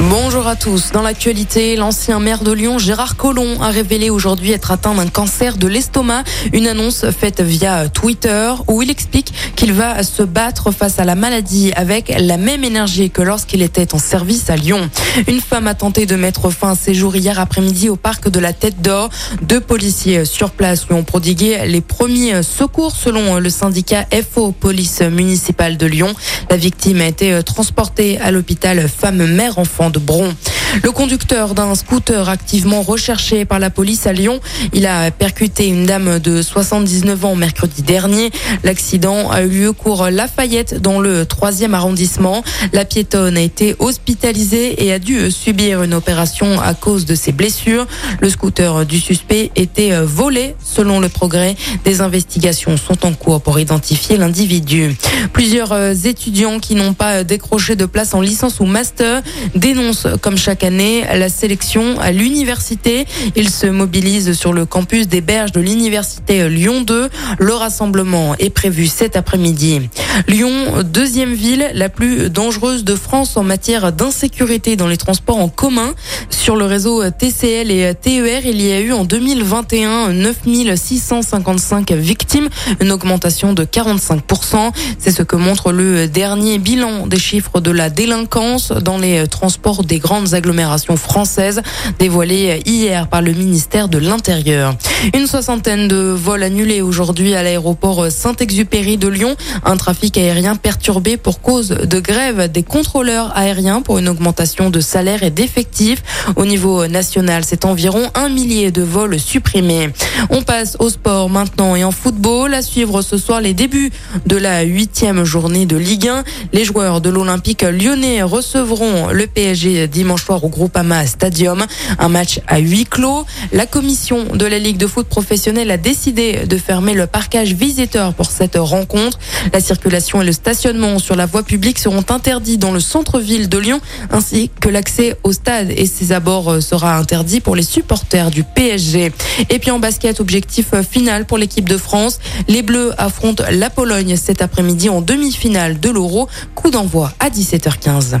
Bonjour à tous. Dans l'actualité, l'ancien maire de Lyon, Gérard Collomb, a révélé aujourd'hui être atteint d'un cancer de l'estomac. Une annonce faite via Twitter où il explique qu'il va se battre face à la maladie avec la même énergie que lorsqu'il était en service à Lyon. Une femme a tenté de mettre fin à ses jours hier après-midi au parc de la Tête d'Or. Deux policiers sur place lui ont prodigué les premiers secours selon le syndicat FO Police municipale de Lyon. La victime a été transportée à l'hôpital femme-mère-enfant de Bron. Le conducteur d'un scooter activement recherché par la police à Lyon, il a percuté une dame de 79 ans mercredi dernier. L'accident a eu lieu cours Lafayette dans le troisième arrondissement. La piétonne a été hospitalisée et a dû subir une opération à cause de ses blessures. Le scooter du suspect était volé selon le progrès. Des investigations sont en cours pour identifier l'individu. Plusieurs étudiants qui n'ont pas décroché de place en licence ou master dénoncent comme chaque année la sélection à l'université. Ils se mobilisent sur le campus des berges de l'université Lyon 2. Le rassemblement est prévu cet après-midi. Lyon, deuxième ville la plus dangereuse de France en matière d'insécurité dans les transports en commun. Sur le réseau TCL et TER, il y a eu en 2021 9655 victimes, une augmentation de 45%. C'est ce que montre le dernier bilan des chiffres de la délinquance dans les transports des grandes agglomérations françaises, dévoilé hier par le ministère de l'Intérieur. Une soixantaine de vols annulés aujourd'hui à l'aéroport Saint-Exupéry de Lyon. Un trafic aérien perturbé pour cause de grève des contrôleurs aériens pour une augmentation de salaire et d'effectifs. Au niveau national, c'est environ un millier de vols supprimés. On passe au sport maintenant et en football. À suivre ce soir les débuts de la huitième journée de Ligue 1. Les joueurs de l'Olympique lyonnais recevront le PSG dimanche soir au Groupama Stadium. Un match à huis clos. La commission de la Ligue de foot professionnelle a décidé de fermer le parcage visiteur pour cette rencontre. La circulation et le stationnement sur la voie publique seront interdits dans le centre-ville de Lyon ainsi que l'accès au stade et ses abords sera interdit pour les supporters du PSG. Et puis en basket, objectif final pour l'équipe de France. Les Bleus affrontent la Pologne cet après-midi en demi-finale de l'Euro. Coup d'envoi à 17h15.